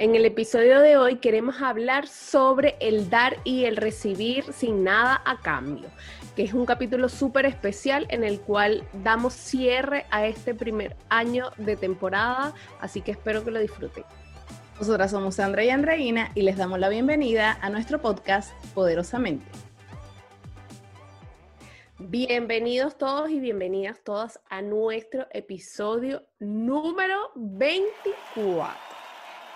En el episodio de hoy queremos hablar sobre el dar y el recibir sin nada a cambio, que es un capítulo súper especial en el cual damos cierre a este primer año de temporada, así que espero que lo disfruten. Nosotras somos Sandra y Andreina y les damos la bienvenida a nuestro podcast Poderosamente. Bienvenidos todos y bienvenidas todas a nuestro episodio número 24.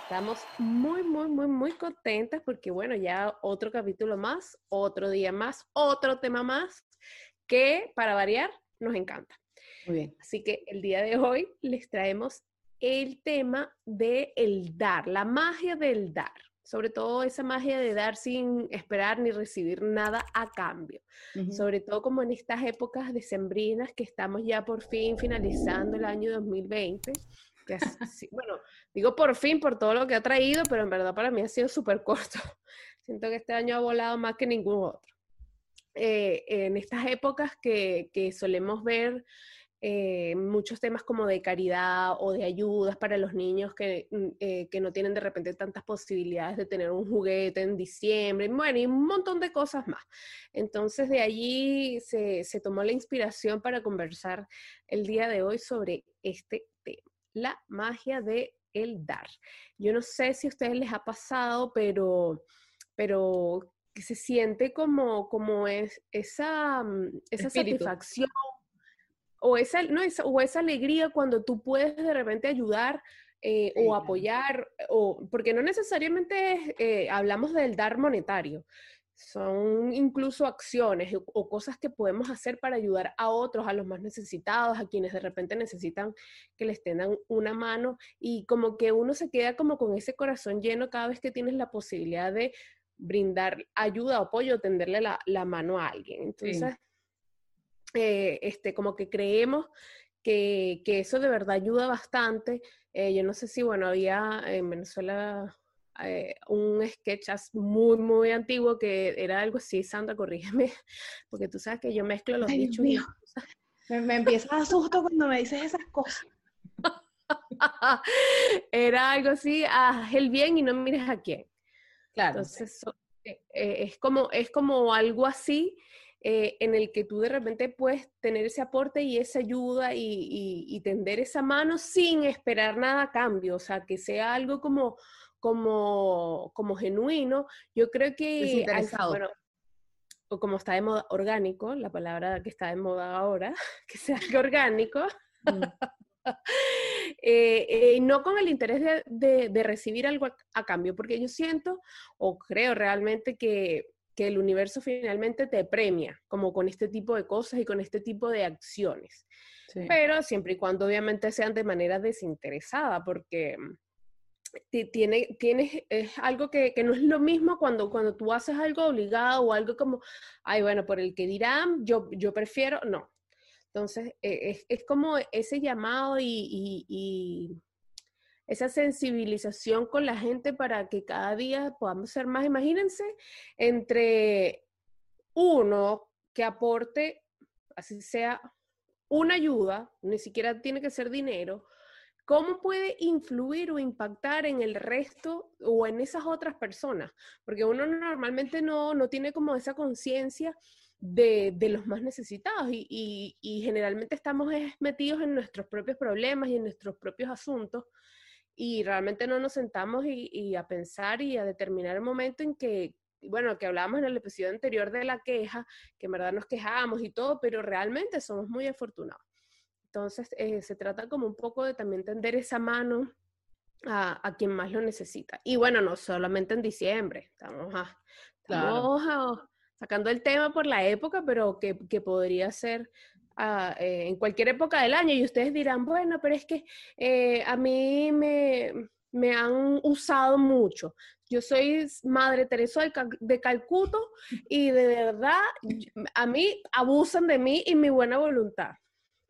Estamos muy, muy, muy, muy contentas porque, bueno, ya otro capítulo más, otro día más, otro tema más que, para variar, nos encanta. Muy bien. Así que el día de hoy les traemos el tema del el dar, la magia del dar sobre todo esa magia de dar sin esperar ni recibir nada a cambio, sobre todo como en estas épocas decembrinas que estamos ya por fin finalizando el año 2020. Bueno, digo por fin por todo lo que ha traído, pero en verdad para mí ha sido súper corto. Siento que este año ha volado más que ningún otro. Eh, en estas épocas que, que solemos ver eh, muchos temas como de caridad o de ayudas para los niños que, mm, eh, que, no tienen de repente tantas posibilidades de tener un juguete en diciembre, bueno, y un montón de cosas más. Entonces de allí se, se tomó la inspiración para conversar el día de hoy sobre este tema, la magia de el dar. Yo no sé si a ustedes les ha pasado, pero, pero se siente como, como es, esa, mm, esa satisfacción o esa, no, esa, o esa alegría cuando tú puedes de repente ayudar eh, o apoyar, o, porque no necesariamente eh, hablamos del dar monetario, son incluso acciones o, cosas que podemos hacer para ayudar a otros, a los más necesitados, a quienes de repente necesitan que les tengan una mano y como que uno se queda como con ese corazón lleno cada vez que tienes la posibilidad de brindar ayuda, apoyo, tenderle la, la mano a alguien. Entonces, eh, este, como que creemos que, que, eso de verdad ayuda bastante. Eh, yo no sé si, bueno, había en Venezuela eh, un sketch muy, muy antiguo que era algo así, Sandra, corrígeme, porque tú sabes que yo mezclo los dichos. Me, me empieza a susto cuando me dices esas cosas. era algo así, haz el bien y no mires a quién. Claro. Entonces, es, como, es como algo así eh, en el que tú de repente puedes tener ese aporte y esa ayuda y, tender esa mano sin esperar nada a cambio, o sea, que sea algo como, como, como genuino. Yo creo que... Bueno, o como está de moda, orgánico, la palabra que está de moda ahora, que sea algo orgánico. Mm. Eh, eh, no con el interés de, recibir algo a, cambio, porque yo siento o creo realmente que que el universo finalmente te premia, como con este tipo de cosas y con este tipo de acciones. Pero siempre y cuando obviamente sean de manera desinteresada, porque tiene, tienes, es algo que, no es lo mismo cuando, cuando tú haces algo obligado o algo como, ay, bueno, por el que dirán, yo, yo prefiero, no. Entonces, e, es, como ese llamado y esa sensibilización con la gente para que cada día podamos ser más, imagínense, entre uno que aporte, así sea, una ayuda, ni siquiera tiene que ser dinero, ¿cómo puede influir o impactar en el resto o en esas otras personas? Porque uno normalmente no, no tiene como esa conciencia de, de, los más necesitados y, y, generalmente estamos metidos en nuestros propios problemas y en nuestros propios asuntos y realmente no nos sentamos y, a pensar y a determinar el momento en que, bueno, que hablábamos en el episodio anterior de la queja, que en verdad nos quejamos y todo, pero realmente somos muy afortunados. Entonces, eh, se trata como un poco de también tender esa mano a, quien más lo necesita. Y bueno, no solamente en diciembre, estamos, sacando el tema por la época, pero que, que podría ser eh, en cualquier época del año y ustedes dirán, bueno, pero es que eh, a mí me, me, han usado mucho. Yo soy Madre Teresa de, de Calcuto y de verdad a mí abusan de mí y mi buena voluntad.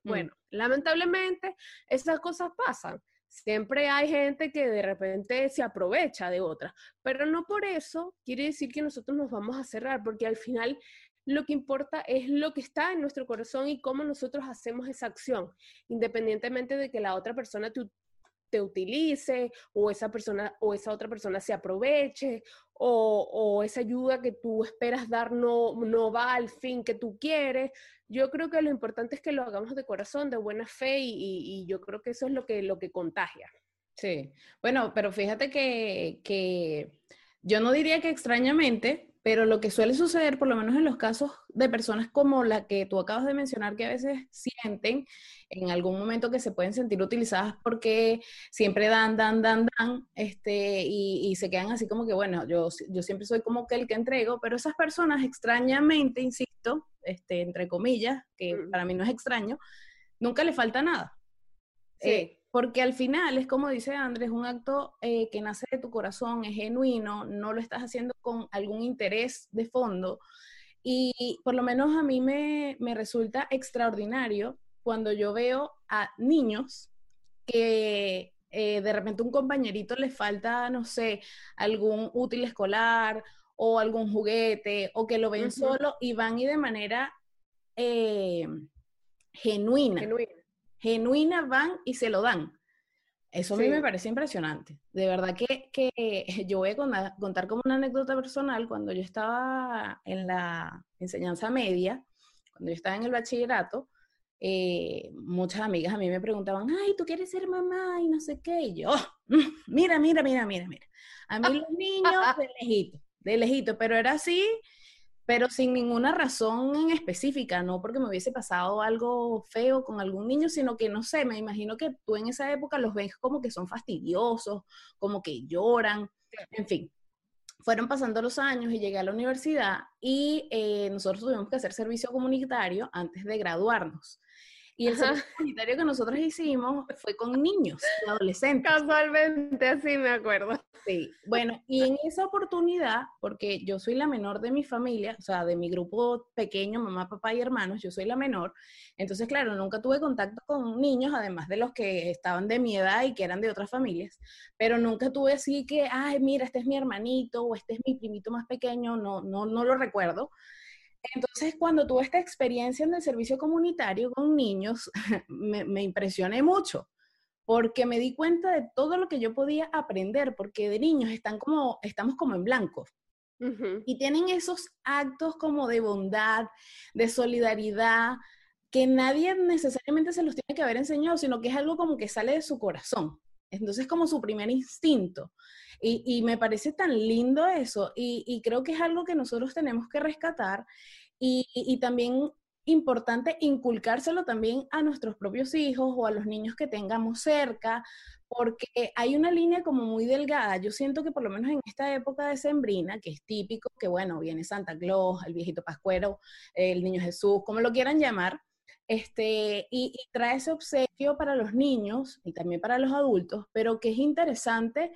Bueno, lamentablemente esas cosas pasan. Siempre hay gente que de repente se aprovecha de otra, pero no por eso quiere decir que nosotros nos vamos a cerrar, porque al final lo que importa es lo que está en nuestro corazón y cómo nosotros hacemos esa acción, independientemente de que la otra persona te, te utilice o esa persona o esa otra persona se aproveche o, esa ayuda que tú esperas dar no, no va al fin que tú quieres. Yo creo que lo importante es que lo hagamos de corazón, de buena fe y, yo creo que eso es lo que, lo que contagia. Sí, bueno, pero fíjate que, que yo no diría que extrañamente, pero lo que suele suceder, por lo menos en los casos de personas como la que tú acabas de mencionar, que a veces sienten en algún momento que se pueden sentir utilizadas porque siempre dan, dan, dan, dan, este, y, se quedan así como que, bueno, yo, yo siempre soy como que el que entrego, pero esas personas extrañamente, insisto, este, entre comillas, que para mí no es extraño, nunca le falta nada. Sí. Eh, porque al final es como dice Andrés, un acto eh, que nace de tu corazón, es genuino, no lo estás haciendo con algún interés de fondo. Y por lo menos a mí me, resulta extraordinario cuando yo veo a niños que eh, de repente un compañerito le falta, no sé, algún útil escolar o algún juguete o que lo ven solo y van y de manera eh, genuina, genuina, genuina van y se lo dan. Eso a mí me parece impresionante. De verdad que, que yo voy a contar, como una anécdota personal. Cuando yo estaba en la enseñanza media, cuando yo estaba en el bachillerato, eh, muchas amigas a mí me preguntaban, ay, ¿tú quieres ser mamá? Y no sé qué. Y yo, mira, mira, mira, mira, mira. A mí los niños de lejito, de lejito, pero era así pero sin ninguna razón en específica, no porque me hubiese pasado algo feo con algún niño, sino que no sé, me imagino que tú en esa época los ves como que son fastidiosos, como que lloran, en fin. Fueron pasando los años y llegué a la universidad y eh, nosotros tuvimos que hacer servicio comunitario antes de graduarnos. Y el servicio comunitario que nosotros hicimos fue con niños adolescentes. Casualmente, así me acuerdo. Sí, bueno, y en esa oportunidad, porque yo soy la menor de mi familia, o sea, de mi grupo pequeño, mamá, papá y hermanos, yo soy la menor, entonces, claro, nunca tuve contacto con niños, además de los que estaban de mi edad y que eran de otras familias, pero nunca tuve así que, ay, mira, este es mi hermanito o este es mi primito más pequeño, no, no, no lo recuerdo. Entonces, cuando tuve esta experiencia en el servicio comunitario con niños, me, impresioné mucho, porque me di cuenta de todo lo que yo podía aprender, porque de niños están como, estamos como en blanco. Y tienen esos actos como de bondad, de solidaridad, que nadie necesariamente se los tiene que haber enseñado, sino que es algo como que sale de su corazón. Entonces, como su primer instinto. Y, me parece tan lindo eso y, creo que es algo que nosotros tenemos que rescatar y, también importante inculcárselo también a nuestros propios hijos o a los niños que tengamos cerca, porque hay una línea como muy delgada. Yo siento que por lo menos en esta época de Sembrina, que es típico, que bueno, viene Santa Claus, el viejito Pascuero, el niño Jesús, como lo quieran llamar, este, y, y, trae ese obsequio para los niños y también para los adultos, pero que es interesante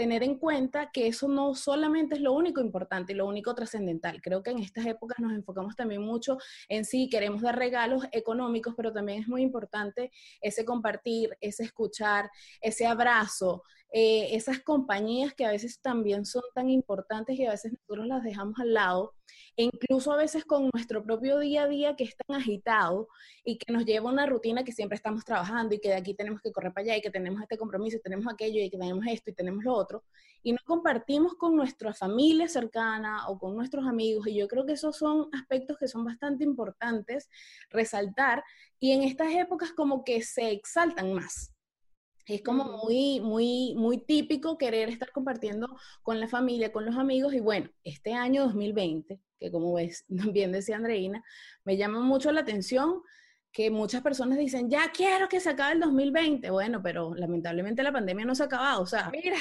tener en cuenta que eso no solamente es lo único importante y lo único trascendental. Creo que en estas épocas nos enfocamos también mucho en sí, queremos dar regalos económicos, pero también es muy importante ese compartir, ese escuchar, ese abrazo, eh, esas compañías que a veces también son tan importantes y a veces nosotros las dejamos al lado, e incluso a veces con nuestro propio día a día que es tan agitado y que nos lleva una rutina que siempre estamos trabajando y que de aquí tenemos que correr para allá y que tenemos este compromiso y tenemos aquello y que tenemos esto y tenemos lo otro, y no compartimos con nuestra familia cercana o con nuestros amigos, y yo creo que esos son aspectos que son bastante importantes resaltar, y en estas épocas como que se exaltan más. Es como muy, muy, muy típico querer estar compartiendo con la familia, con los amigos. Y bueno, este año 2020, que como ves, bien decía Andreina, me llama mucho la atención que muchas personas dicen, ya quiero que se acabe el 2020. Bueno, pero lamentablemente la pandemia no se ha acabado. O sea, mira,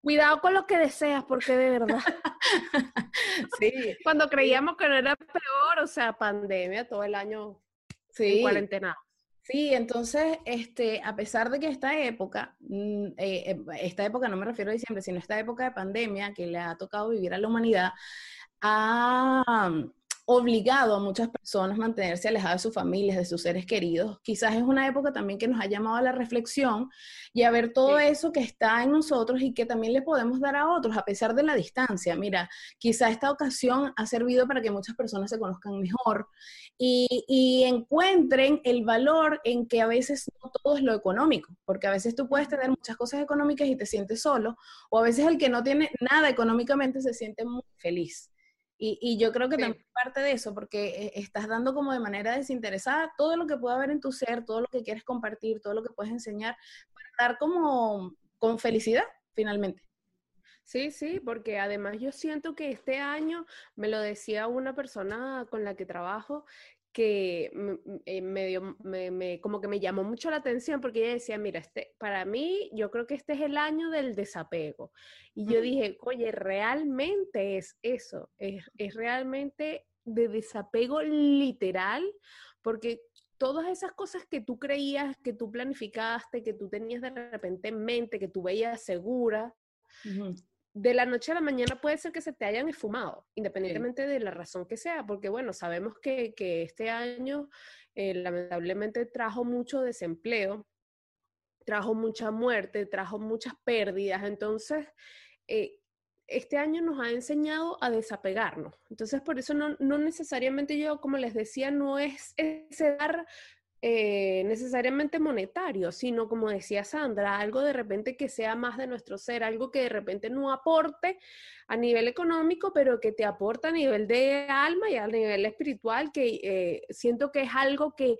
cuidado con lo que deseas, porque de verdad. sí. Cuando creíamos que no era peor, o sea, pandemia todo el año sí. en cuarentena. Sí, entonces, este, a pesar de que esta época, mm, eh, eh, esta época no me refiero a diciembre, sino esta época de pandemia que le ha tocado vivir a la humanidad, ha, obligado a muchas personas mantenerse alejadas de sus familias, de sus seres queridos. Quizás es una época también que nos ha llamado a la reflexión y a ver todo eso que está en nosotros y que también le podemos dar a otros a pesar de la distancia. Mira, quizás esta ocasión ha servido para que muchas personas se conozcan mejor y, y encuentren el valor en que a veces no todo es lo económico, porque a veces tú puedes tener muchas cosas económicas y te sientes solo, o a veces el que no tiene nada económicamente se siente muy feliz. Y, yo creo que también parte de eso, porque eh, estás dando como de manera desinteresada todo lo que puede haber en tu ser, todo lo que quieres compartir, todo lo que puedes enseñar, para dar como con felicidad, finalmente. Sí, sí, porque además yo siento que este año, me lo decía una persona con la que trabajo, que eh, me, me, como que me llamó mucho la atención porque ella decía, mira, este, para mí yo creo que este es el año del desapego. Y yo dije, oye, realmente es eso, es, es realmente de desapego literal, porque todas esas cosas que tú creías, que tú planificaste, que tú tenías de repente en mente, que tú veías segura, de la noche a la mañana puede ser que se te hayan esfumado, independientemente de la razón que sea, porque bueno, sabemos que, este año eh, lamentablemente trajo mucho desempleo, trajo mucha muerte, trajo muchas pérdidas, entonces eh, este año nos ha enseñado a desapegarnos. Entonces, por eso no, no necesariamente yo, como les decía, no es ese dar eh, necesariamente monetario, sino como decía Sandra, algo de repente que sea más de nuestro ser, algo que de repente no aporte a nivel económico, pero que te aporta a nivel de alma y a nivel espiritual, que eh, siento que es algo que,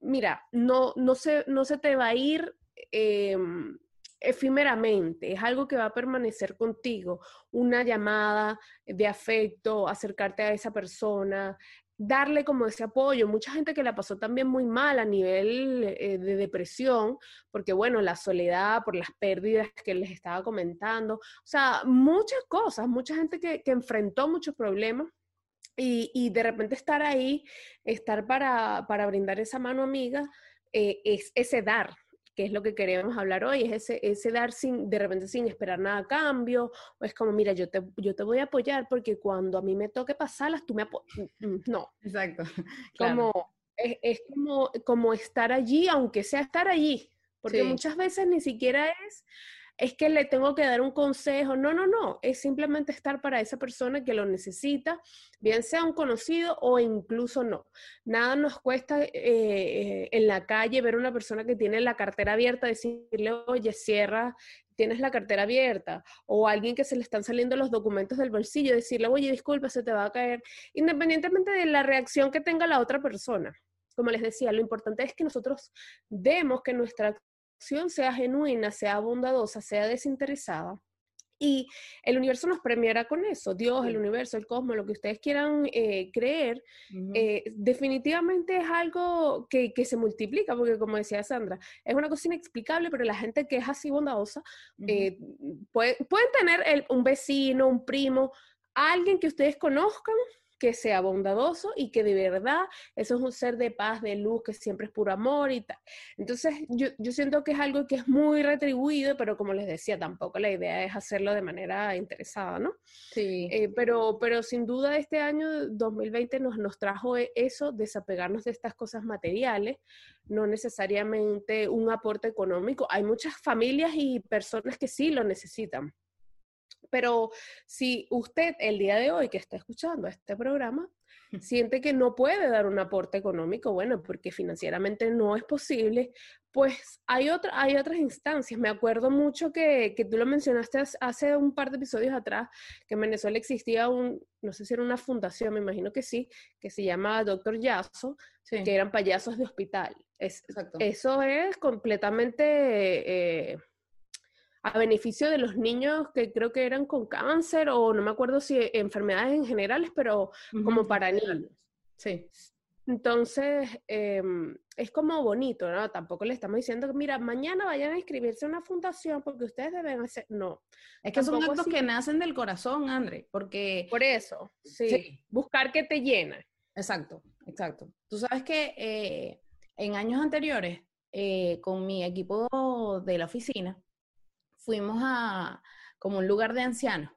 mira, no, no, se, no se te va a ir. Em, efímeramente, es algo que va a permanecer contigo, una llamada de afecto, acercarte a esa persona, darle como ese apoyo. Mucha gente que la pasó también muy mal a nivel eh, de depresión, porque bueno, la soledad, por las pérdidas que les estaba comentando, o sea, muchas cosas, mucha gente que, enfrentó muchos problemas. Y, de repente estar ahí, estar para, para brindar esa mano amiga, eh, es ese dar, que es lo que queremos hablar hoy, es ese, ese dar sin, de repente sin esperar nada a cambio, o es como, mira, yo te, yo te voy a apoyar porque cuando a mí me toque pasarlas, tú me apoyas. Mm, no. Exacto. Como, es, es, como, como estar allí, aunque sea estar allí, porque muchas veces ni siquiera es es que le tengo que dar un consejo. No, no, no. Es simplemente estar para esa persona que lo necesita, bien sea un conocido o incluso no. Nada nos cuesta eh, eh, en la calle ver una persona que tiene la cartera abierta, decirle, oye, cierra, tienes la cartera abierta. O alguien que se le están saliendo los documentos del bolsillo, decirle, oye, disculpa, se te va a caer. Independientemente de la reacción que tenga la otra persona como les decía, lo importante es que nosotros demos que nuestra sea genuina, sea bondadosa, sea desinteresada. Y el universo nos premiará con eso. Dios, el universo, el cosmos, lo que ustedes quieran eh, creer, eh, definitivamente es algo que, se multiplica, porque como decía Sandra, es una cosa inexplicable, pero la gente que es así bondadosa, eh, pueden tener un vecino, un primo, alguien que ustedes conozcan que sea bondadoso y que de verdad eso es un ser de paz, de luz, que siempre es puro amor y tal. Entonces, yo, yo siento que es algo que es muy retribuido, pero como les decía, tampoco la idea es hacerlo de manera interesada, ¿no? Sí. Eh, pero, pero sin duda este año 2020 nos, nos trajo e, eso, desapegarnos de estas cosas materiales, no necesariamente un aporte económico. Hay muchas familias y personas que sí lo necesitan. Pero si usted el día de hoy que está escuchando este programa siente que no puede dar un aporte económico, bueno, porque financieramente no es posible, pues hay, otra, hay otras instancias. Me acuerdo mucho que, que tú lo mencionaste hace un par de episodios atrás, que en Venezuela existía un, no sé si era una fundación, me imagino que sí, que se llama Doctor Yaso, que eran payasos de hospital. Es, eso es completamente... Eh, a beneficio de los niños que creo que eran con cáncer o no me acuerdo si enfermedades en generales, pero como para niños. Sí. Entonces, em, es como bonito, ¿no? Tampoco le estamos diciendo que, mira, mañana vayan a inscribirse a una fundación porque ustedes deben hacer. No. Es que son actos que nacen del corazón, André, porque. Por eso, sí. Buscar que te llena. Exacto, exacto. Tú sabes que eh, en años anteriores, eh, con mi equipo de la oficina, fuimos a como un lugar de ancianos.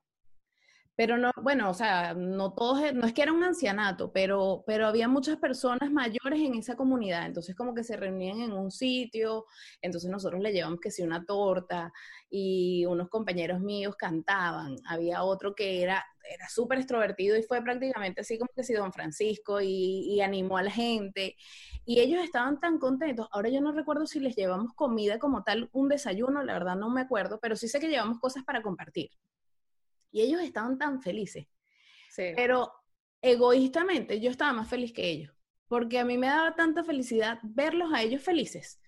pero no, bueno, o sea, no todos, e, no es que era un ancianato, pero, pero había muchas personas mayores en esa comunidad, entonces como que se reunían en un sitio, entonces nosotros le llevamos que sí una torta y unos compañeros míos cantaban, había otro que era, era súper extrovertido y fue prácticamente así como que sí Don Francisco y, y animó a la gente y ellos estaban tan contentos, ahora yo no recuerdo si les llevamos comida como tal, un desayuno, la verdad no me acuerdo, pero sí sé que llevamos cosas para compartir. Y ellos estaban tan felices. Pero egoístamente yo estaba más feliz que ellos, porque a mí me daba tanta felicidad verlos a ellos felices,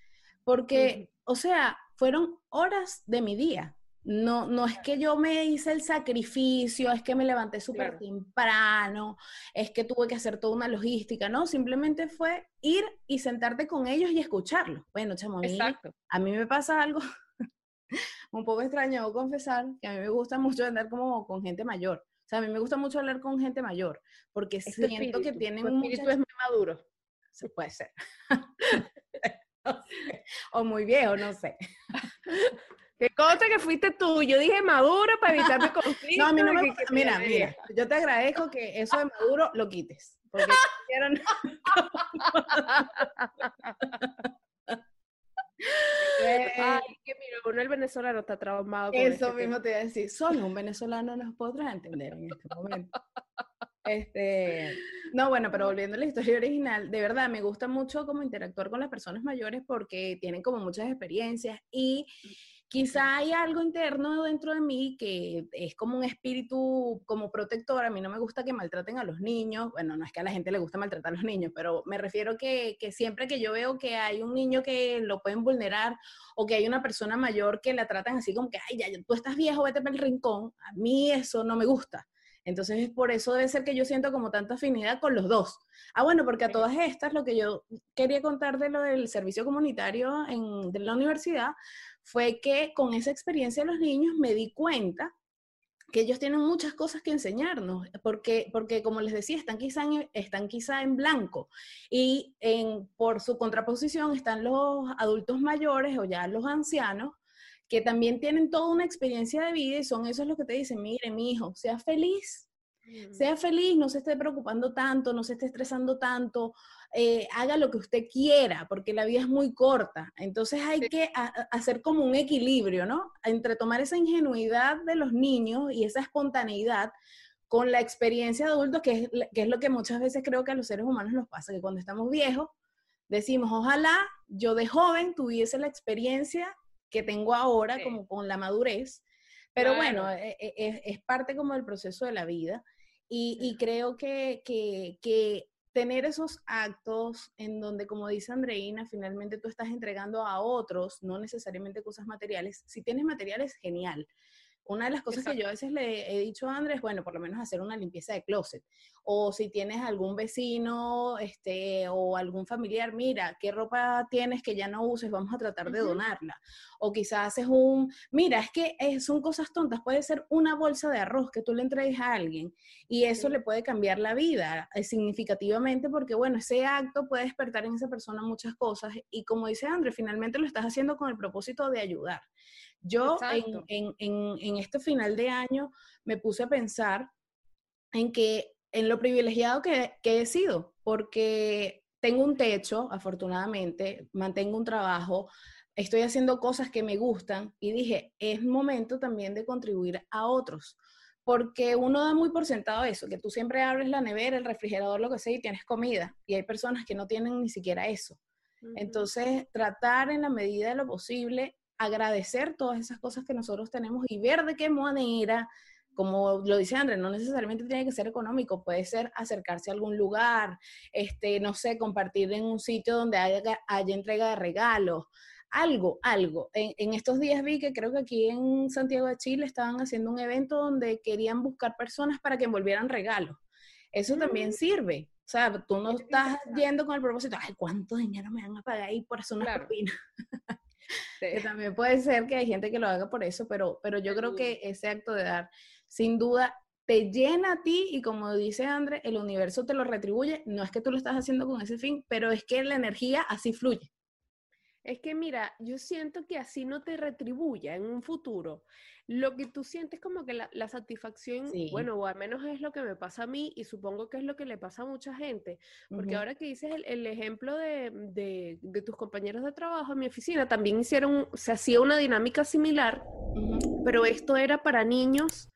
porque, o sea, fueron horas de mi día. No, no es que yo me hice el sacrificio, es que me levanté súper temprano, es que tuve que hacer toda una logística, no, simplemente fue ir y sentarte con ellos y escucharlos. Bueno, chamo, a a mí me pasa algo un poco extraño, debo confesar que a mí me gusta mucho andar como con gente mayor. O sea, a mí me gusta mucho hablar con gente mayor, porque siento que tienen un espíritu es muy maduro. Se puede ser. o muy viejo, no sé. Qué cosa que fuiste tú. Yo dije maduro para evitarme conflicto. No, a mí no me Mira, mira, yo te agradezco que eso de maduro lo quites. Porque quiero... Ay, que mira, uno el venezolano está traumado. Con Eso este mismo te iba a decir, solo un venezolano nos podrá entender en este momento. Este, no, bueno, pero volviendo a la historia original, de verdad me gusta mucho como interactuar con las personas mayores porque tienen como muchas experiencias y Quizá hay algo interno dentro de mí que es como un espíritu como protector. A mí no me gusta que maltraten a los niños. Bueno, no es que a la gente le gusta maltratar a los niños, pero me refiero que, que siempre que yo veo que hay un niño que lo pueden vulnerar o que hay una persona mayor que la tratan así como que, ay, ya, tú estás viejo, vete para el rincón, a mí eso no me gusta. Entonces, por eso debe ser que yo siento como tanta afinidad con los dos. Ah, bueno, porque a todas estas, lo que yo quería contar de lo del servicio comunitario en, de la universidad fue que con esa experiencia de los niños me di cuenta que ellos tienen muchas cosas que enseñarnos, porque, porque como les decía, están quizá en, están quizá en blanco y en, por su contraposición están los adultos mayores o ya los ancianos, que también tienen toda una experiencia de vida y son esos los que te dicen, mire, mi hijo, sea feliz, mm. sea feliz, no se esté preocupando tanto, no se esté estresando tanto, eh, haga lo que usted quiera, porque la vida es muy corta. Entonces hay que hacer como un equilibrio, ¿no? Entre tomar esa ingenuidad de los niños y esa espontaneidad con la experiencia de adultos, que es, que es lo que muchas veces creo que a los seres humanos nos pasa, que cuando estamos viejos decimos, ojalá yo de joven tuviese la experiencia que tengo ahora, como con la madurez. Pero bueno, e, e, es, parte como del proceso de la vida. Y, creo que, que, que, tener esos actos en donde, como dice Andreina, finalmente tú estás entregando a otros, no necesariamente cosas materiales. Si tienes materiales, genial. Una de las cosas que yo a veces le he dicho a Andrés, bueno, por lo menos hacer una limpieza de closet. O si tienes algún vecino este, o algún familiar, mira, ¿qué ropa tienes que ya no uses? Vamos a tratar de donarla. O quizás haces un, mira, es que eh, son cosas tontas. Puede ser una bolsa de arroz que tú le entregues a alguien y eso le puede cambiar la vida eh, significativamente porque, bueno, ese acto puede despertar en esa persona muchas cosas. Y como dice Andrés, finalmente lo estás haciendo con el propósito de ayudar. Yo en, este final de año me puse a pensar en que en lo privilegiado que, he sido, porque tengo un techo, afortunadamente, mantengo un trabajo, estoy haciendo cosas que me gustan y dije, es momento también de contribuir a otros, porque uno da muy por sentado eso, que tú siempre abres la nevera, el refrigerador, lo que sea, y tienes comida, y hay personas que no tienen ni siquiera eso. Entonces, tratar en la medida de lo posible agradecer todas esas cosas que nosotros tenemos y ver de qué manera, como lo dice Andrés, no necesariamente tiene que ser económico, puede ser acercarse a algún lugar, este, no sé, compartir en un sitio donde haya, haya entrega de regalos, algo, algo. En, estos días vi que creo que aquí en Santiago de Chile estaban haciendo un evento donde querían buscar personas para que envolvieran regalos. Eso también mm. sirve. O sea, tú no estás yendo con el propósito, ay, ¿cuánto dinero me van a pagar ahí por hacer una claro. Que también puede ser que hay gente que lo haga por eso, pero, pero yo creo que ese acto de dar, sin duda, te llena a ti y como dice André, el universo te lo retribuye. No es que tú lo estás haciendo con ese fin, pero es que la energía así fluye. Es que mira, yo siento que así no te retribuya en un futuro. Lo que tú sientes como que la, satisfacción, bueno, o al menos es lo que me pasa a mí y supongo que es lo que le pasa a mucha gente. Porque ahora que dices el, ejemplo de, tus compañeros de trabajo en mi oficina, también hicieron, se hacía una dinámica similar, pero esto era para niños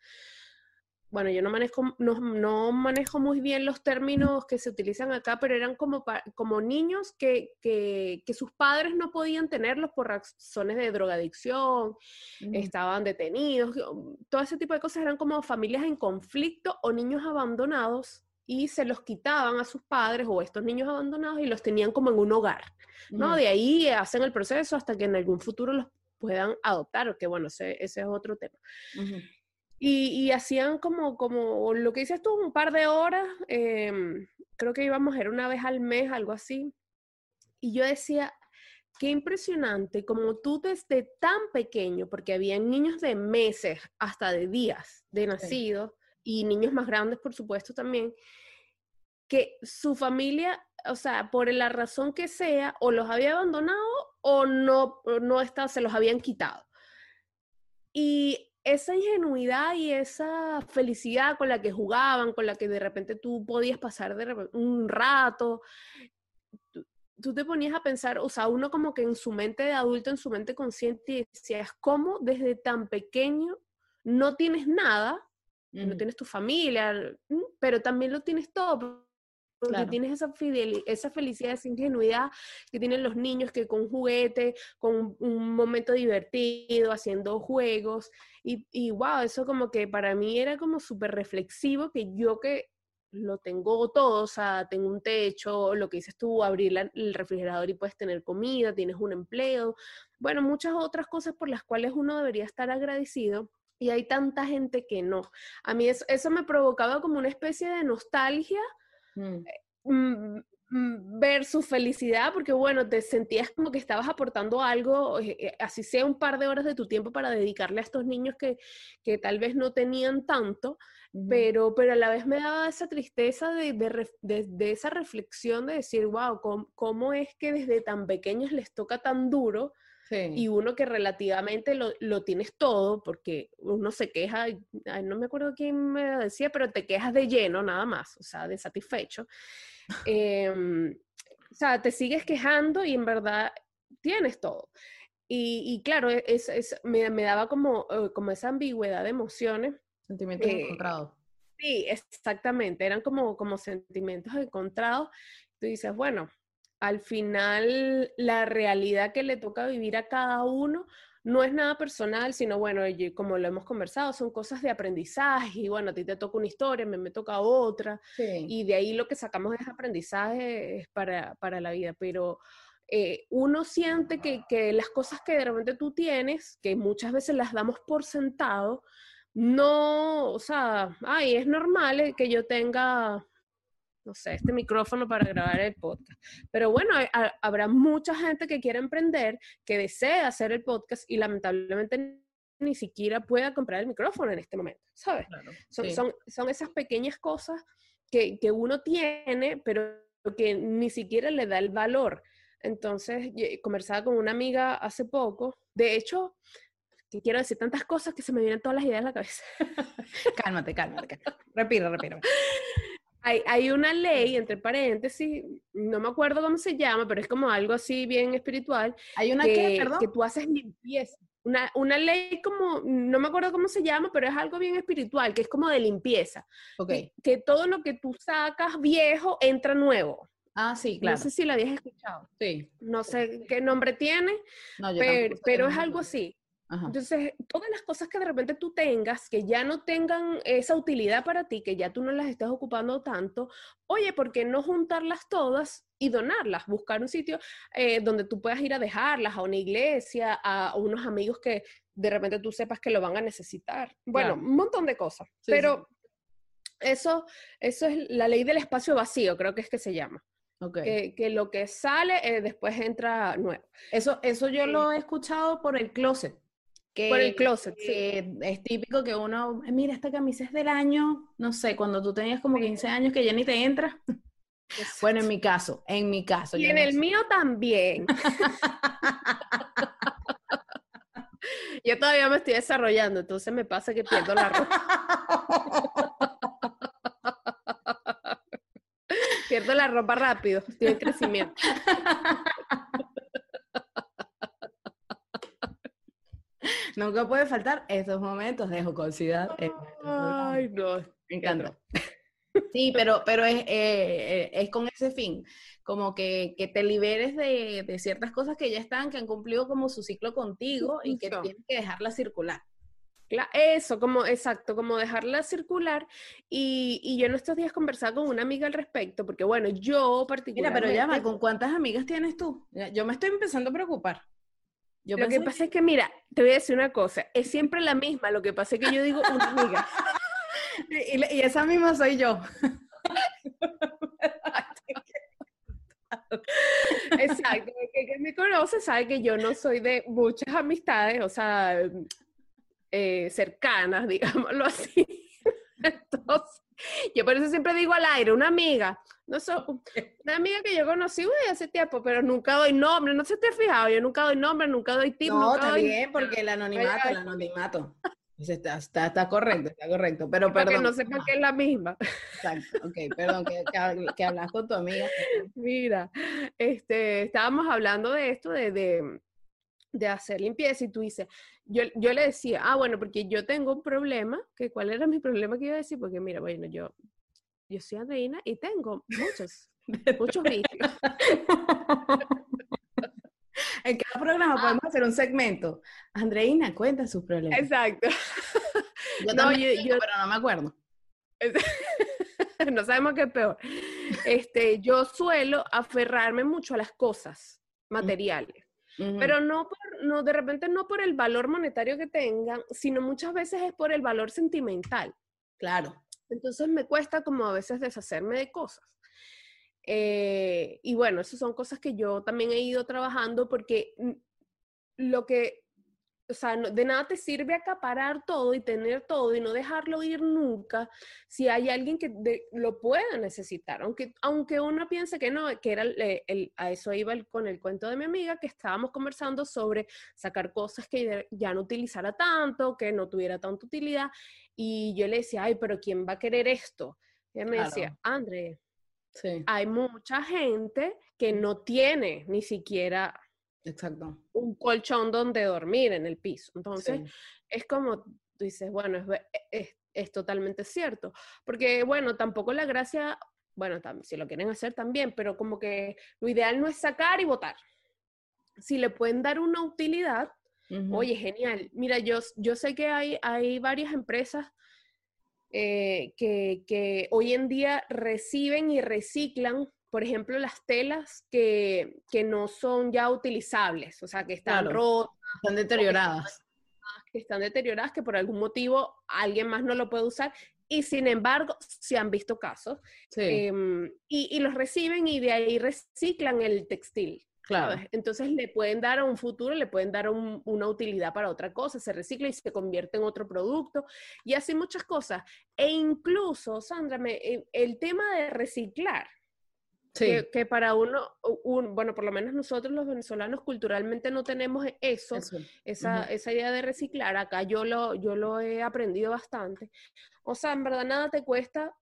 bueno, yo no manejo, no, manejo muy bien los términos que se utilizan acá, pero eran como, como niños que, que, sus padres no podían tenerlos por razones de drogadicción, estaban detenidos, todo ese tipo de cosas eran como familias en conflicto o niños abandonados y se los quitaban a sus padres o estos niños abandonados y los tenían como en un hogar, ¿no? De ahí hacen el proceso hasta que en algún futuro los puedan adoptar, que bueno, ese, ese es otro tema. Y, hacían como, como lo que dices tú, un par de horas, em, creo que íbamos a ir una vez al mes, algo así. Y yo decía, qué impresionante, como tú desde tan pequeño, porque había niños de meses hasta de días de nacido, y niños más grandes, por supuesto, también, que su familia, o sea, por la razón que sea, o los había abandonado o no, no está, se los habían quitado. Y esa ingenuidad y esa felicidad con la que jugaban, con la que de repente tú podías pasar de un rato, tú, te ponías a pensar, o sea, uno como que en su mente de adulto, en su mente consciente, decías, ¿cómo desde tan pequeño no tienes nada? No tienes tu familia, mm, pero también lo tienes todo, porque tienes esa, esa felicidad, esa ingenuidad que tienen los niños que con juguete, con un momento divertido, haciendo juegos. Y, y wow, eso como que para mí era como súper reflexivo que yo que lo tengo todo, o sea, tengo un techo, lo que dices tú, abrir el refrigerador y puedes tener comida, tienes un empleo, bueno, muchas otras cosas por las cuales uno debería estar agradecido. Y hay tanta gente que no. A mí eso me provocaba como una especie de nostalgia, Mm. Eh, mm, mm, ver su felicidad, porque bueno, te sentías como que estabas aportando algo, eh, eh, así sea un par de horas de tu tiempo para dedicarle a estos niños que, que tal vez no tenían tanto, pero, pero a la vez me daba esa tristeza de, de, de, esa reflexión de decir, wow, ¿cómo, ¿cómo, es que desde tan pequeños les toca tan duro y uno que relativamente lo, lo, tienes todo, porque uno se queja, no me acuerdo quién me decía, pero te quejas de lleno nada más, o sea, de satisfecho. Em, o sea, te sigues quejando y en verdad tienes todo. Y, y claro, e, es, es, me, me, daba como, eh, como esa ambigüedad de emociones. Sentimientos eh, encontrados. Sí, exactamente, eran como, como sentimientos encontrados. Tú dices, bueno, al final la realidad que le toca vivir a cada uno no es nada personal, sino bueno, como lo hemos conversado, son cosas de aprendizaje y bueno, a ti te toca una historia, me, me toca otra y de ahí lo que sacamos ese aprendizaje es para, la vida, pero eh, uno siente que, que, las cosas que de repente tú tienes, que muchas veces las damos por sentado, no, o sea, ay, es normal que yo tenga no sé, este micrófono para grabar el podcast. Pero bueno, habrá mucha gente que quiere emprender, que desea hacer el podcast y lamentablemente ni siquiera pueda comprar el micrófono en este momento, ¿sabes? son, son, son, esas pequeñas cosas que, que uno tiene, pero que ni siquiera le da el valor. Entonces, conversaba con una amiga hace poco, de hecho, que quiero decir tantas cosas que se me vienen todas las ideas a la cabeza. cálmate, cálmate, cálmate. Repira, repira. Hay, una ley, entre paréntesis, no me acuerdo cómo se llama, pero es como algo así bien espiritual. Hay una que, que tú haces limpieza. Una, una, ley como, no me acuerdo cómo se llama, pero es algo bien espiritual, que es como de limpieza. Okay. Que, todo lo que tú sacas viejo entra nuevo. Ah, sí, claro. No sé si la habías escuchado. Sí. No sé qué nombre tiene, pero, pero es algo así. Entonces, todas las cosas que de repente tú tengas, que ya no tengan esa utilidad para ti, que ya tú no las estás ocupando tanto, oye, ¿por qué no juntarlas todas y donarlas? Buscar un sitio eh, donde tú puedas ir a dejarlas, a una iglesia, a, unos amigos que de repente tú sepas que lo van a necesitar. Bueno, un montón de cosas. pero Eso, eso es la ley del espacio vacío, creo que es que se llama. Okay. Que, lo que sale eh, después entra nuevo. Eso, eso yo lo he escuchado por el closet. Por el closet. Sí. Es típico que uno, mira, esta camisa es del año, no sé, cuando tú tenías como 15 años que ya ni te entra. Bueno, en mi caso, en mi caso. Y en el mío también. Yo todavía me estoy desarrollando, entonces me pasa que pierdo la ropa. pierdo la ropa rápido, estoy en crecimiento. Nunca puede faltar estos momentos de jocosidad. Ay, no. Me encanta. Sí, pero, pero es, eh, eh, es con ese fin, como que, que te liberes de, de, ciertas cosas que ya están, que han cumplido como su ciclo contigo y que tienes que dejarla circular. Eso, como exacto, como dejarla circular. Y, y, yo en estos días conversaba con una amiga al respecto, porque bueno, yo particularmente... Mira, pero ya ¿con cuántas amigas tienes tú? Yo me estoy empezando a preocupar. Yo lo que pasa es que, mira, te voy a decir una cosa, es siempre la misma, lo que pasa es que yo digo una amiga. y, y, esa misma soy yo. Exacto, el que, que, me conoce sabe que yo no soy de muchas amistades, o sea, eh, cercanas, digámoslo así. Entonces, yo por eso siempre digo al aire, una amiga, no soy, una amiga que yo conocí hace tiempo, pero nunca doy nombre, no se te ha fijado, yo nunca doy nombre, nunca doy tip. No, está bien, porque el anonimato, el anonimato. Está, está, está, correcto, está correcto, pero Para perdón. que no sepa que es la misma. Exacto, ok, perdón, que, que, que, hablas con tu amiga. Mira, este, estábamos hablando de esto, de, de, de hacer limpieza, y tú dices, yo, yo le decía, ah, bueno, porque yo tengo un problema, que cuál era mi problema que iba a decir, porque mira, bueno, yo, yo soy Andreina y tengo muchos, muchos vicios. En cada programa ah. podemos hacer un segmento. Andreina cuenta sus problemas. Exacto. Yo no, yo, tengo, yo, pero no me acuerdo. no sabemos qué es peor. Este, yo suelo aferrarme mucho a las cosas materiales. Uh -huh. Pero no, por, no, de repente no por el valor monetario que tengan, sino muchas veces es por el valor sentimental. Claro. Entonces me cuesta como a veces deshacerme de cosas. Eh, y bueno, esas son cosas que yo también he ido trabajando porque lo que, o sea, no, de nada te sirve acaparar todo y tener todo y no dejarlo ir nunca si hay alguien que de, lo pueda necesitar. Aunque, aunque uno piense que no, que era el, el, a eso iba el, con el cuento de mi amiga, que estábamos conversando sobre sacar cosas que ya no utilizara tanto, que no tuviera tanta utilidad. Y yo le decía, ay, pero ¿quién va a querer esto? Y ella me claro. decía, André, Sí. Hay mucha gente que no tiene ni siquiera Exacto. un colchón donde dormir en el piso. Entonces, sí. es como tú dices, bueno, es, es, es, totalmente cierto. Porque, bueno, tampoco la gracia, bueno, si lo quieren hacer también, pero como que lo ideal no es sacar y votar. Si le pueden dar una utilidad, uh -huh. oye, genial. Mira, yo, yo sé que hay, hay varias empresas eh, que, que, hoy en día reciben y reciclan, por ejemplo, las telas que, que no son ya utilizables, o sea, que están claro, rotas. Están deterioradas. Que están deterioradas, que por algún motivo alguien más no lo puede usar. Y sin embargo, se han visto casos. Sí. Eh, y, y los reciben y de ahí reciclan el textil. Claro. ¿sabes? Entonces le pueden dar a un futuro, le pueden dar un, una utilidad para otra cosa, se recicla y se convierte en otro producto y así muchas cosas. E incluso, Sandra, me, el tema de reciclar, sí. que, que, para uno, un, bueno, por lo menos nosotros los venezolanos culturalmente no tenemos eso, eso. Esa, uh -huh. esa idea de reciclar, acá yo lo, yo lo he aprendido bastante. O sea, en verdad nada te cuesta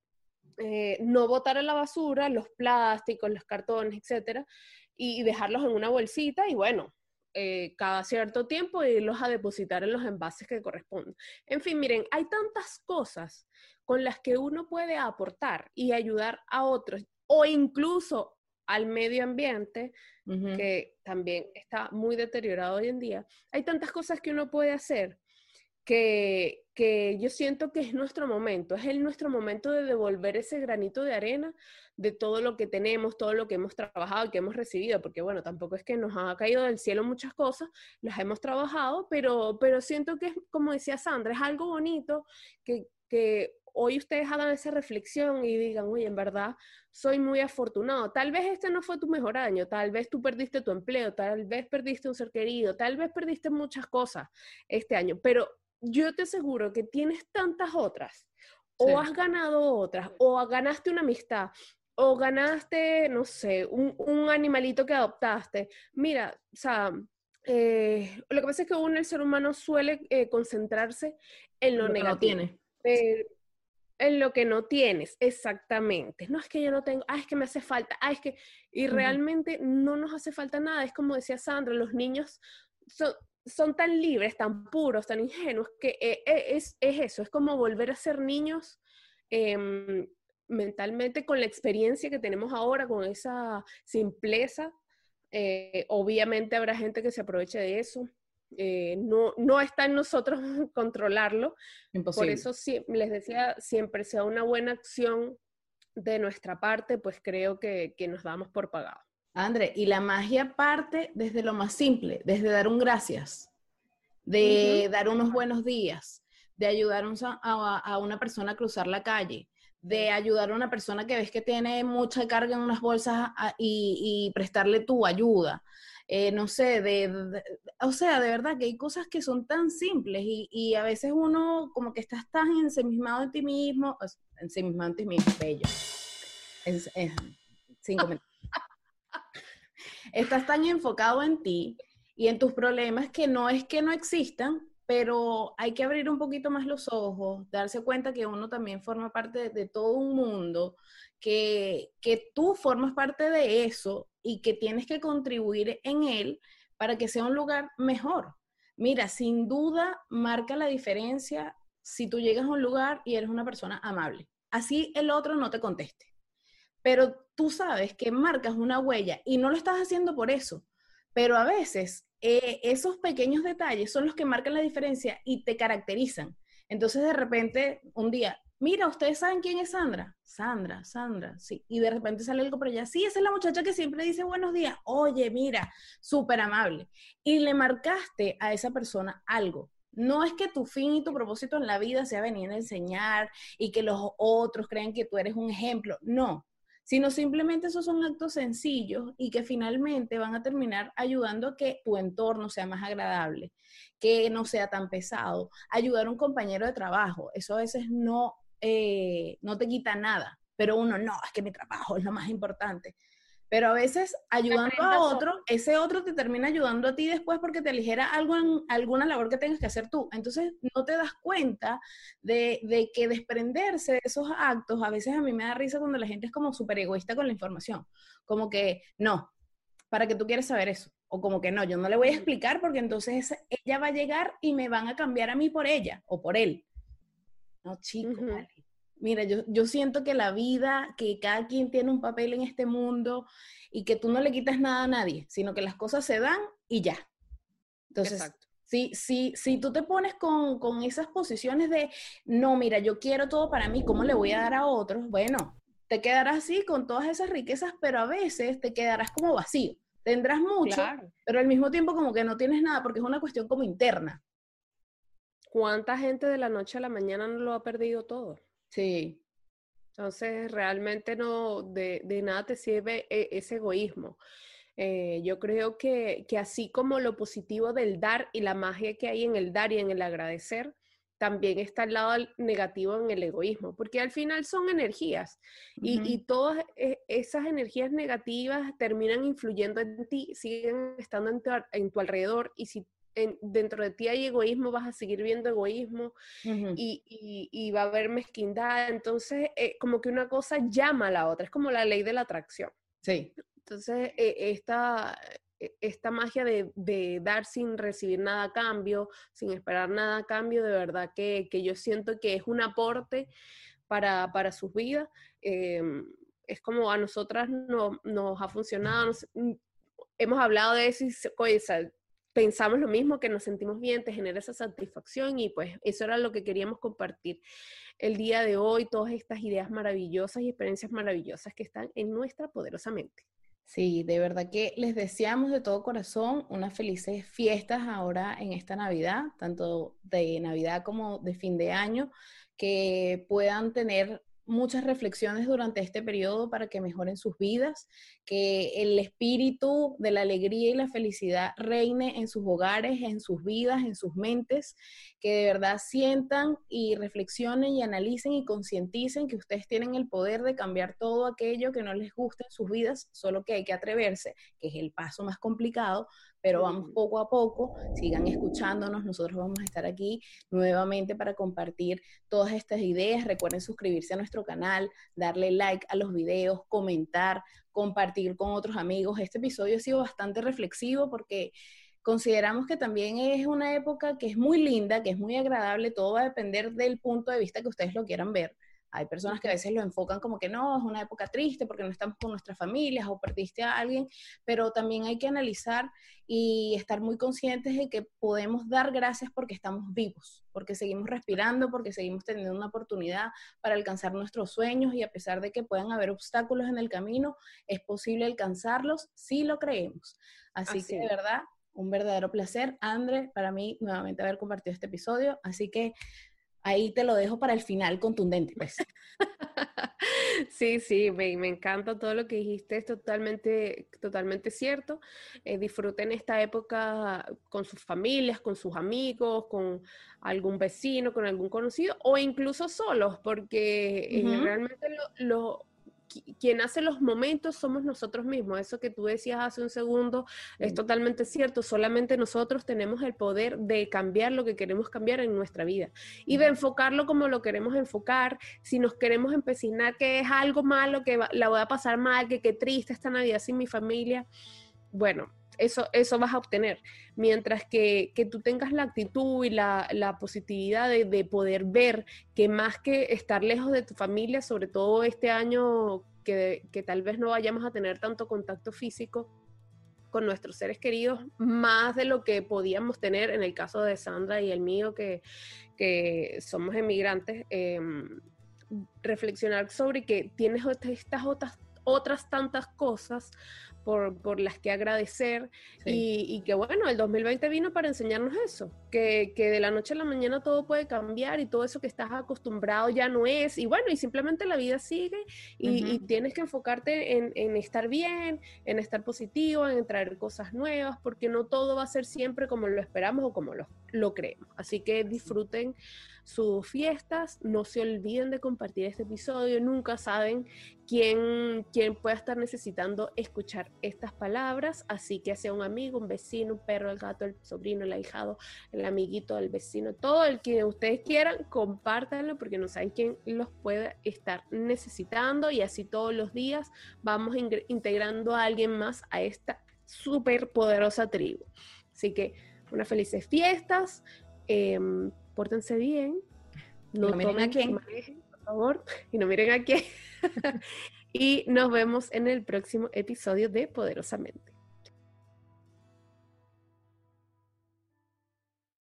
eh, no botar a la basura los plásticos, los cartones, etcétera, y dejarlos en una bolsita y bueno, eh, cada cierto tiempo irlos a depositar en los envases que corresponden. En fin, miren, hay tantas cosas con las que uno puede aportar y ayudar a otros o incluso al medio ambiente, uh -huh. que también está muy deteriorado hoy en día. Hay tantas cosas que uno puede hacer que, que yo siento que es nuestro momento, es el nuestro momento de devolver ese granito de arena de todo lo que tenemos, todo lo que hemos trabajado y que hemos recibido, porque bueno, tampoco es que nos ha caído del cielo muchas cosas, las hemos trabajado, pero, pero siento que es, como decía Sandra, es algo bonito que, que hoy ustedes hagan esa reflexión y digan, oye, en verdad soy muy afortunado. Tal vez este no fue tu mejor año, tal vez tú perdiste tu empleo, tal vez perdiste un ser querido, tal vez perdiste muchas cosas este año, pero yo te aseguro que tienes tantas otras, o sí. has ganado otras, o ganaste una amistad, o ganaste, no sé, un, un, animalito que adoptaste. Mira, o sea, eh, lo que pasa es que uno, el ser humano, suele eh, concentrarse en lo, negativo. tiene. En lo que no tienes, exactamente. No es que yo no tengo, ah, es que me hace falta, ah, es que... Y realmente no nos hace falta nada. Es como decía Sandra, los niños son, son tan libres, tan puros, tan ingenuos, que eh, es, es, eso, es como volver a ser niños em, mentalmente con la experiencia que tenemos ahora, con esa simpleza eh, obviamente habrá gente que se aproveche de eso. Eh, no, no está en nosotros controlarlo. Por eso les decía, siempre sea una buena acción de nuestra parte, pues creo que, nos damos por pagado. André, y la magia parte desde lo más simple, desde dar un gracias, de dar unos buenos días, de ayudar a, a, una persona a cruzar la calle, de ayudar a una persona que ves que tiene mucha carga en unas bolsas ah, y, prestarle tu ayuda. Eh, no sé, de, o sea, de verdad que hay cosas que son tan simples y, a veces uno como que estás tan ensemismado en ti mismo, ensemismado en ti mismo, bello. Es, estás tan enfocado en ti y en tus problemas que no es que no existan, pero hay que abrir un poquito más los ojos, darse cuenta que uno también forma parte de, todo un mundo, que, que tú formas parte de eso y que tienes que contribuir en él para que sea un lugar mejor. Mira, sin duda marca la diferencia si tú llegas a un lugar y eres una persona amable. Así el otro no te conteste. Pero tú sabes que marcas una huella y no lo estás haciendo por eso. Pero a veces eh, esos pequeños detalles son los que marcan la diferencia y te caracterizan. Entonces de repente, un día, mira, ¿ustedes saben quién es Sandra? Sandra, Sandra, sí. Y de repente sale algo por allá, sí, esa es la muchacha que siempre dice buenos días. Oye, mira, súper amable. Y le marcaste a esa persona algo. No es que tu fin y tu propósito en la vida sea venir a enseñar y que los otros crean que tú eres un ejemplo. No, sino simplemente esos son actos sencillos y que finalmente van a terminar ayudando a que tu entorno sea más agradable, que no sea tan pesado, ayudar a un compañero de trabajo, eso a veces no, eh, no te quita nada, pero uno no, es que mi trabajo es lo más importante. Pero a veces ayudando a otro, ese otro te termina ayudando a ti después porque te aligera algo en alguna labor que tengas que hacer tú. Entonces no te das cuenta de, de que desprenderse de esos actos, a veces a mí me da risa cuando la gente es como súper egoísta con la información. Como que, no, ¿para que tú quieres saber eso? O como que no, yo no le voy a explicar porque entonces ella va a llegar y me van a cambiar a mí por ella o por él. No, chico, Mira, yo, yo siento que la vida, que cada quien tiene un papel en este mundo y que tú no le quitas nada a nadie, sino que las cosas se dan y ya. Entonces, si, si, si tú te pones con, con esas posiciones de, no, mira, yo quiero todo para mí, ¿cómo le voy a dar a otros? Bueno, te quedarás así con todas esas riquezas, pero a veces te quedarás como vacío. Tendrás mucho, pero al mismo tiempo como que no tienes nada porque es una cuestión como interna. ¿Cuánta gente de la noche a la mañana no lo ha perdido todo? Sí. Entonces, realmente no, de, nada te sirve e, ese egoísmo. Eh, yo creo que, así como lo positivo del dar y la magia que hay en el dar y en el agradecer, también está el lado negativo en el egoísmo, porque al final son energías y, todas e, esas energías negativas terminan influyendo en ti, siguen estando en tu, en tu alrededor y si dentro de ti hay egoísmo, vas a seguir viendo egoísmo y, va a haber mezquindad. Entonces, eh, como que una cosa llama a la otra, es como la ley de la atracción. Sí. Entonces, eh, esta, e, esta magia de, dar sin recibir nada a cambio, sin esperar nada a cambio, de verdad que, yo siento que es un aporte para, para sus vidas. Em, es como a nosotras no, nos ha funcionado, mm, hemos hablado de eso y pensamos lo mismo, que nos sentimos bien, te genera esa satisfacción y pues eso era lo que queríamos compartir el día de hoy, todas estas ideas maravillosas y experiencias maravillosas que están en nuestra poderosa mente. Sí, de verdad que les deseamos de todo corazón unas felices fiestas ahora en esta Navidad, tanto de Navidad como de fin de año, que puedan tener muchas reflexiones durante este periodo para que mejoren sus vidas, que el espíritu de la alegría y la felicidad reine en sus hogares, en sus vidas, en sus mentes, que de verdad sientan y reflexionen y analicen y concienticen que ustedes tienen el poder de cambiar todo aquello que no les gusta en sus vidas, solo que hay que atreverse, que es el paso más complicado, pero vamos poco a poco, sigan escuchándonos, nosotros vamos a estar aquí nuevamente para compartir todas estas ideas. Recuerden suscribirse a nuestro canal, darle like a los videos, comentar, compartir con otros amigos. Este episodio ha sido bastante reflexivo porque consideramos que también es una época que es muy linda, que es muy agradable, todo va a depender del punto de vista que ustedes lo quieran ver. Hay personas que a veces lo enfocan como que no, es una época triste porque no estamos con nuestras familias o perdiste a alguien, pero también hay que analizar y estar muy conscientes de que podemos dar gracias porque estamos vivos, porque seguimos respirando, porque seguimos teniendo una oportunidad para alcanzar nuestros sueños y a pesar de que puedan haber obstáculos en el camino, es posible alcanzarlos si lo creemos. Así, que de verdad, un verdadero placer, André, para mí nuevamente haber compartido este episodio. Así que ahí te lo dejo para el final contundente, pues. Sí, sí, me, encanta todo lo que dijiste, es totalmente, totalmente cierto. Eh, disfruten esta época con sus familias, con sus amigos, con algún vecino, con algún conocido o incluso solos, porque eh, realmente lo quien hace los momentos somos nosotros mismos. Eso que tú decías hace un segundo es totalmente cierto. Solamente nosotros tenemos el poder de cambiar lo que queremos cambiar en nuestra vida y de enfocarlo como lo queremos enfocar. Si nos queremos empecinar que es algo malo, que la voy a pasar mal, que qué triste esta Navidad sin mi familia, bueno, eso, eso vas a obtener. Mientras que, tú tengas la actitud y la, positividad de, poder ver que más que estar lejos de tu familia, sobre todo este año que, tal vez no vayamos a tener tanto contacto físico con nuestros seres queridos, más de lo que podíamos tener en el caso de Sandra y el mío, que, somos emigrantes, em, reflexionar sobre que tienes estas otras, otras tantas cosas por, por las que agradecer y, y, que bueno, el 2020 vino para enseñarnos eso, que, que, de la noche a la mañana todo puede cambiar y todo eso que estás acostumbrado ya no es y bueno, y simplemente la vida sigue y, y tienes que enfocarte en, en, estar bien, en estar positivo, en traer cosas nuevas, porque no todo va a ser siempre como lo esperamos o como lo, lo creemos. Así que disfruten sus fiestas. No se olviden de compartir este episodio. Nunca saben quién, quién puede estar necesitando escuchar estas palabras. Así que sea un amigo, un vecino, un perro, el gato, el sobrino, el ahijado, el amiguito del vecino, todo el que ustedes quieran, compártanlo porque no saben quién los puede estar necesitando. Y así todos los días vamos integrando a alguien más a esta súper poderosa tribu. Así que unas felices fiestas. Em, pórtense bien, no, miren a quién, por favor, y no miren a quién. y nos vemos en el próximo episodio de Poderosamente.